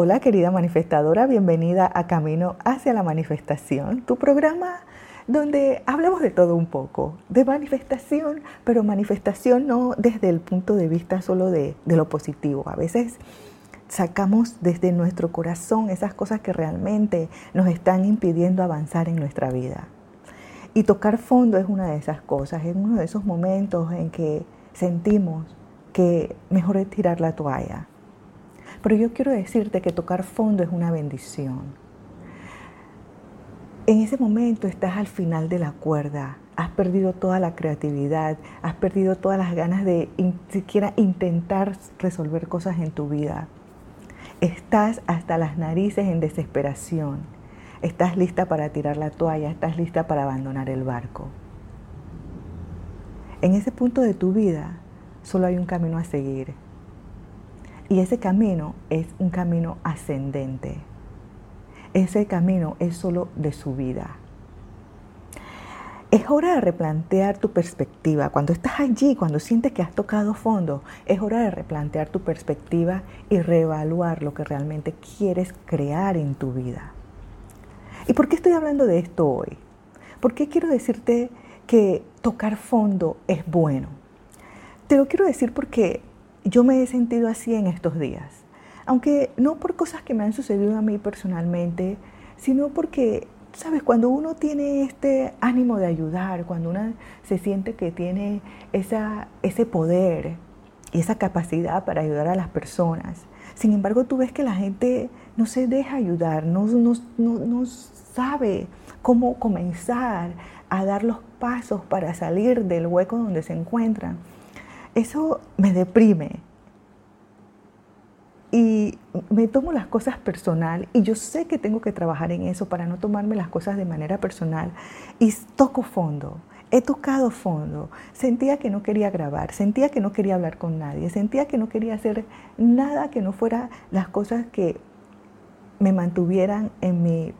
Hola querida manifestadora, bienvenida a Camino hacia la Manifestación, tu programa donde hablamos de todo un poco, de manifestación, pero manifestación no desde el punto de vista solo de, de lo positivo. A veces sacamos desde nuestro corazón esas cosas que realmente nos están impidiendo avanzar en nuestra vida. Y tocar fondo es una de esas cosas, es uno de esos momentos en que sentimos que mejor es tirar la toalla pero yo quiero decirte que tocar fondo es una bendición. En ese momento estás al final de la cuerda, has perdido toda la creatividad, has perdido todas las ganas de siquiera intentar resolver cosas en tu vida. Estás hasta las narices en desesperación. Estás lista para tirar la toalla, estás lista para abandonar el barco. En ese punto de tu vida solo hay un camino a seguir y ese camino es un camino ascendente. Ese camino es solo de subida. Es hora de replantear tu perspectiva. Cuando estás allí, cuando sientes que has tocado fondo, es hora de replantear tu perspectiva y reevaluar lo que realmente quieres crear en tu vida. ¿Y por qué estoy hablando de esto hoy? ¿Por qué quiero decirte que tocar fondo es bueno? Te lo quiero decir porque yo me he sentido así en estos días. Aunque no por cosas que me han sucedido a mí personalmente, sino porque, sabes, cuando uno tiene este ánimo de ayudar, cuando uno se siente que tiene esa, ese poder y esa capacidad para ayudar a las personas, sin embargo tú ves que la gente no se deja ayudar, no, no, no sabe cómo comenzar a dar los pasos para salir del hueco donde se encuentran eso me deprime. Y me tomo las cosas personal y yo sé que tengo que trabajar en eso para no tomarme las cosas de manera personal. Y toco fondo, he tocado fondo. Sentía que no quería grabar, sentía que no quería hablar con nadie, sentía que no quería hacer nada que no fuera las cosas que me mantuvieran en mi,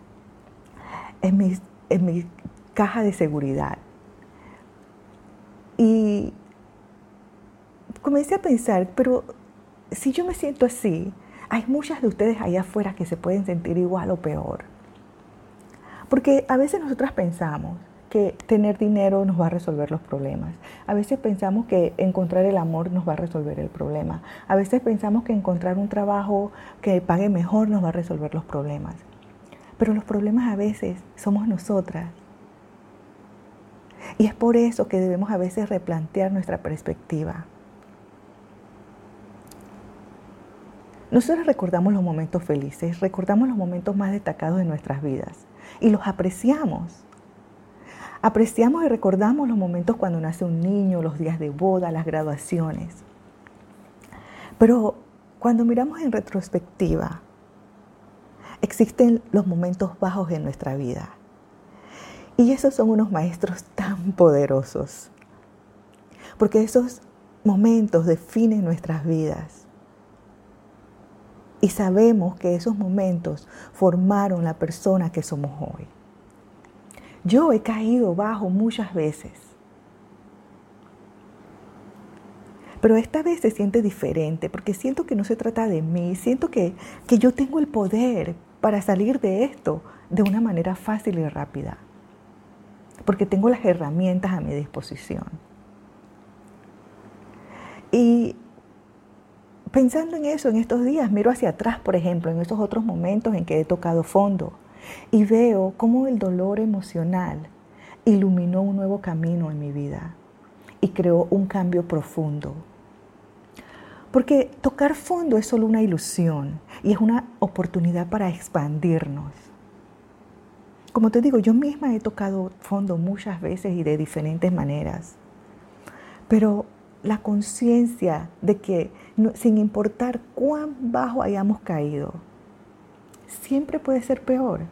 en en mi caja de seguridad. Y comencé a pensar, pero si yo me siento así, hay muchas de ustedes allá afuera que se pueden sentir igual o peor. Porque a veces nosotras pensamos que tener dinero nos va a resolver los problemas. A veces pensamos que encontrar el amor nos va a resolver el problema. A veces pensamos que encontrar un trabajo que pague mejor nos va a resolver los problemas. Pero los problemas a veces somos nosotras. Y es por eso que debemos a veces replantear nuestra perspectiva. Nosotros recordamos los momentos felices, recordamos los momentos más destacados de nuestras vidas y los apreciamos. Apreciamos y recordamos los momentos cuando nace un niño, los días de boda, las graduaciones. Pero cuando miramos en retrospectiva, existen los momentos bajos en nuestra vida. Y esos son unos maestros tan poderosos. Porque esos momentos definen nuestras vidas y sabemos que esos momentos formaron la persona que somos hoy. Yo he caído bajo muchas veces. Pero esta vez se siente diferente porque siento que no se trata de mí, siento que, que yo tengo el poder para salir de esto de una manera fácil y rápida, porque tengo las herramientas a mi disposición. Y pensando en eso en estos días, miro hacia atrás, por ejemplo, en esos otros momentos en que he tocado fondo y veo cómo el dolor emocional iluminó un nuevo camino en mi vida y creó un cambio profundo. Porque tocar fondo es solo una ilusión y es una oportunidad para expandirnos. Como te digo, yo misma he tocado fondo muchas veces y de diferentes maneras. Pero la conciencia de que sin importar cuán bajo hayamos caído, siempre puede ser peor.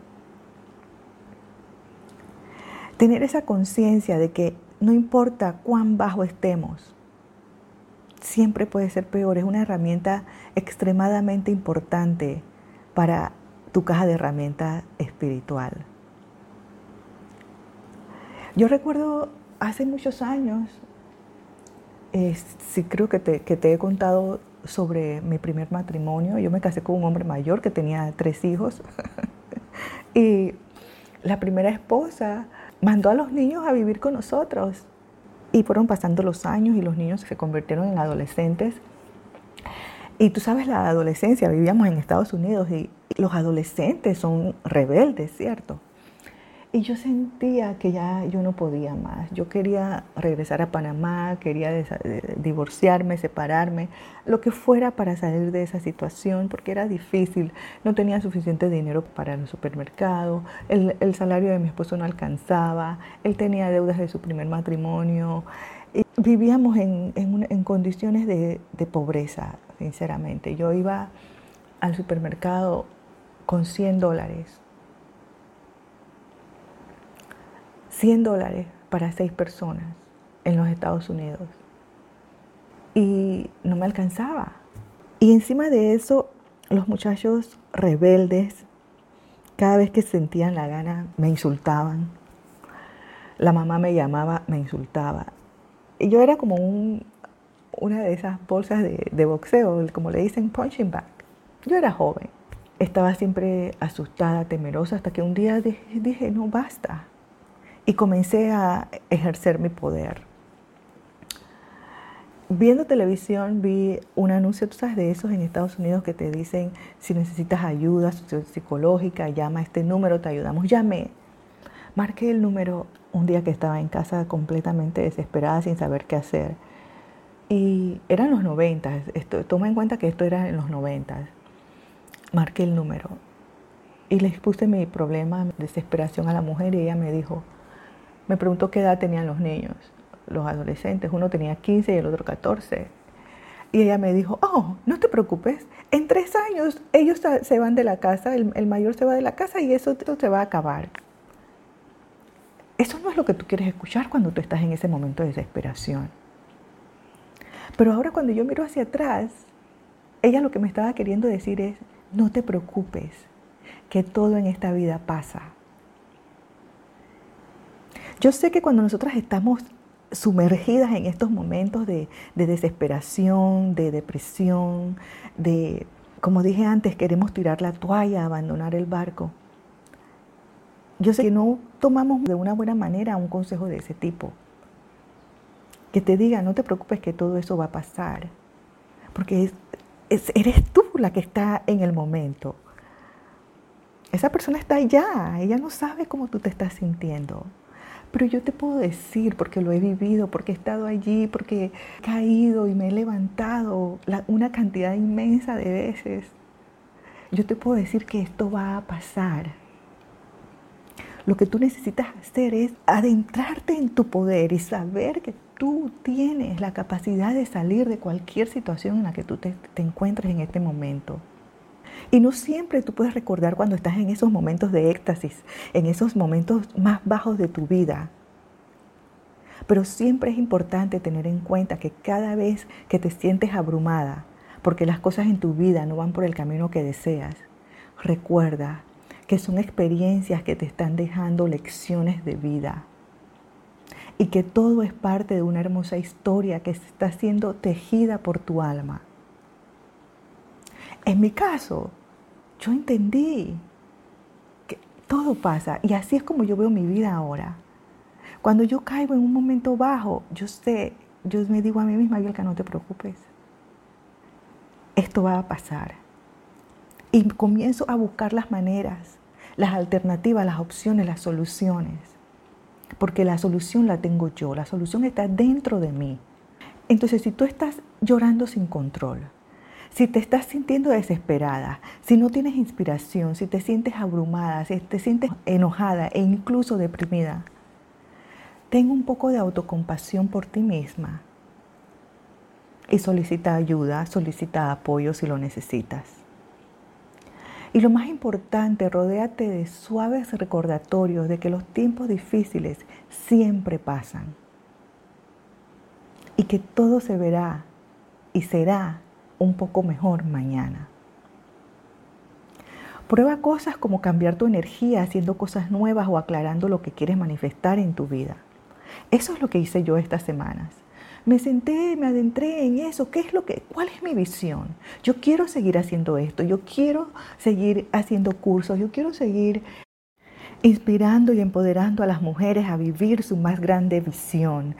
Tener esa conciencia de que no importa cuán bajo estemos, siempre puede ser peor es una herramienta extremadamente importante para tu caja de herramientas espiritual. Yo recuerdo hace muchos años sí creo que te, he contado sobre mi primer matrimonio. Yo me casé con un hombre mayor que tenía tres hijos. y la primera esposa mandó a los niños a vivir con nosotros. Y fueron pasando los años y los niños se convirtieron en adolescentes. Y tú sabes, la adolescencia, vivíamos en Estados Unidos y los adolescentes son rebeldes, ¿cierto? Y yo sentía que ya yo no podía más. Yo quería regresar a Panamá, quería divorciarme, separarme, lo que fuera para salir de esa situación, porque era difícil. No tenía suficiente dinero para el supermercado, el, salario de mi esposo no alcanzaba, él tenía deudas de su primer matrimonio. Vivíamos en, en, condiciones de, de pobreza, sinceramente. Yo iba al supermercado con 100 dólares 100 dólares para seis personas en los Estados Unidos. Y no me alcanzaba. Y encima de eso, los muchachos rebeldes, cada vez que sentían la gana, me insultaban. La mamá me llamaba, me insultaba. Y yo era como un, una de esas bolsas de, boxeo, como le dicen, punching bag. Yo era joven. Estaba siempre asustada, temerosa, hasta que un día dije no, basta y comencé a ejercer mi poder. Viendo televisión vi un anuncio, tú sabes, de esos en Estados Unidos que te dicen si necesitas ayuda psicológica, llama a este número, te ayudamos. Llamé. Marqué el número un día que estaba en casa completamente desesperada sin saber qué hacer. Y eran los 90, toma en cuenta que esto era en los 90. Marqué el número y le expuse mi problema, desesperación a la mujer y ella me dijo, me preguntó qué edad tenían los niños, los adolescentes. Uno tenía 15 y el otro 14. Y ella me dijo, oh, no te preocupes, en tres años ellos se van de la casa, el, mayor se va de la casa y eso se va a acabar. Eso no es lo que tú quieres escuchar cuando tú estás en ese momento de desesperación. Pero ahora cuando yo miro hacia atrás, ella lo que me estaba queriendo decir es, no te preocupes, que todo en esta vida pasa. Yo sé que cuando nosotras estamos sumergidas en estos momentos de, desesperación, de depresión, de, como dije antes, queremos tirar la toalla, abandonar el barco. Yo sé que no tomamos de una buena manera un consejo de ese tipo. Que te diga, no te preocupes que todo eso va a pasar. Porque eres tú la que está en el momento. Esa persona está allá, ella no sabe cómo tú te estás sintiendo. Pero yo te puedo decir, porque lo he vivido, porque he estado allí, porque he caído y me he levantado una cantidad inmensa de veces. Yo te puedo decir que esto va a pasar. Lo que tú necesitas hacer es adentrarte en tu poder y saber que tú tienes la capacidad de salir de cualquier situación en la que tú te, encuentres en este momento. Y no siempre tú puedes recordar cuando estás en esos momentos de éxtasis, en esos momentos más bajos de tu vida. Pero siempre es importante tener en cuenta que cada vez que te sientes abrumada, porque las cosas en tu vida no van por el camino que deseas, recuerda que son experiencias que te están dejando lecciones de vida y que todo es parte de una hermosa historia que está siendo tejida por tu alma. En mi caso, yo entendí que todo pasa y así es como yo veo mi vida ahora. Cuando yo caigo en un momento bajo, yo sé, yo me digo a mí misma, que no te preocupes. Esto va a pasar. Y comienzo a buscar las maneras, las alternativas, las opciones, las soluciones. Porque la solución la tengo yo, la solución está dentro de mí. Entonces, si tú estás llorando sin control, si te estás sintiendo desesperada, si no tienes inspiración, si te sientes abrumada, si te sientes enojada e incluso deprimida, ten un poco de autocompasión por ti misma y solicita ayuda, solicita apoyo si lo necesitas. Y lo más importante, rodéate de suaves recordatorios de que los tiempos difíciles siempre pasan y que todo se verá y será un poco mejor mañana. Prueba cosas como cambiar tu energía haciendo cosas nuevas o aclarando lo que quieres manifestar en tu vida. Eso es lo que hice yo estas semanas. me senté, me adentré en eso. ¿Qué es lo que, cuál es mi visión? Yo quiero seguir haciendo esto, yo quiero seguir haciendo cursos, yo quiero seguir inspirando y empoderando a las mujeres a vivir su más grande visión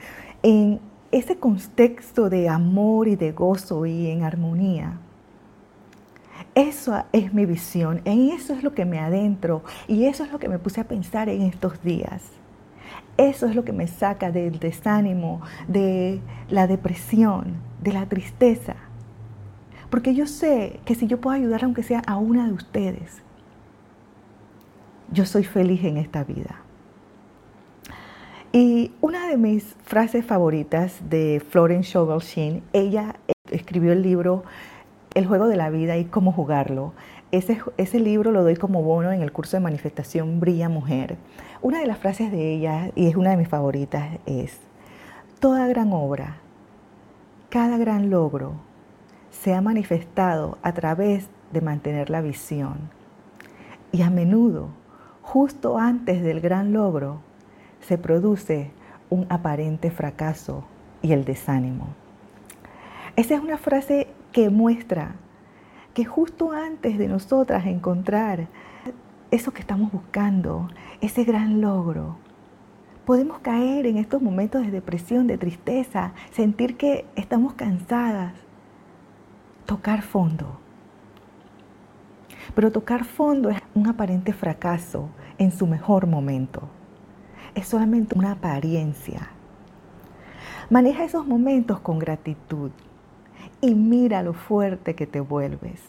ese contexto de amor y de gozo y en armonía. Eso es mi visión, en eso es lo que me adentro y eso es lo que me puse a pensar en estos días. Eso es lo que me saca del desánimo, de la depresión, de la tristeza. Porque yo sé que si yo puedo ayudar aunque sea a una de ustedes, yo soy feliz en esta vida. Y una de mis frases favoritas de Florence Scovel Sheen, ella escribió el libro El juego de la vida y cómo jugarlo. Ese libro lo doy como bono en el curso de manifestación Brilla Mujer. Una de las frases de ella, y es una de mis favoritas, es, Toda gran obra, cada gran logro, se ha manifestado a través de mantener la visión. Y a menudo, justo antes del gran logro, se produce un aparente fracaso y el desánimo. Esa es una frase que muestra que justo antes de nosotras encontrar eso que estamos buscando, ese gran logro, podemos caer en estos momentos de depresión, de tristeza, sentir que estamos cansadas, tocar fondo. Pero tocar fondo es un aparente fracaso en su mejor momento. Es solamente una apariencia. Maneja esos momentos con gratitud y mira lo fuerte que te vuelves.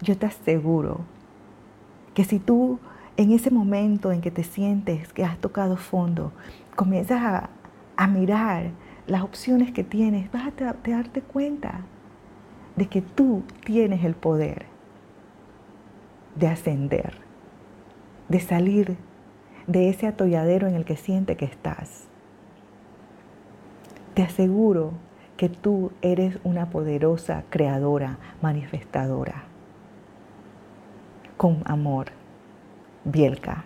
Yo te aseguro que si tú en ese momento en que te sientes que has tocado fondo, comienzas a, mirar las opciones que tienes, vas a darte cuenta de que tú tienes el poder de ascender, de salir de ese atolladero en el que sientes que estás. Te aseguro que tú eres una poderosa creadora, manifestadora. Con amor, Bielka.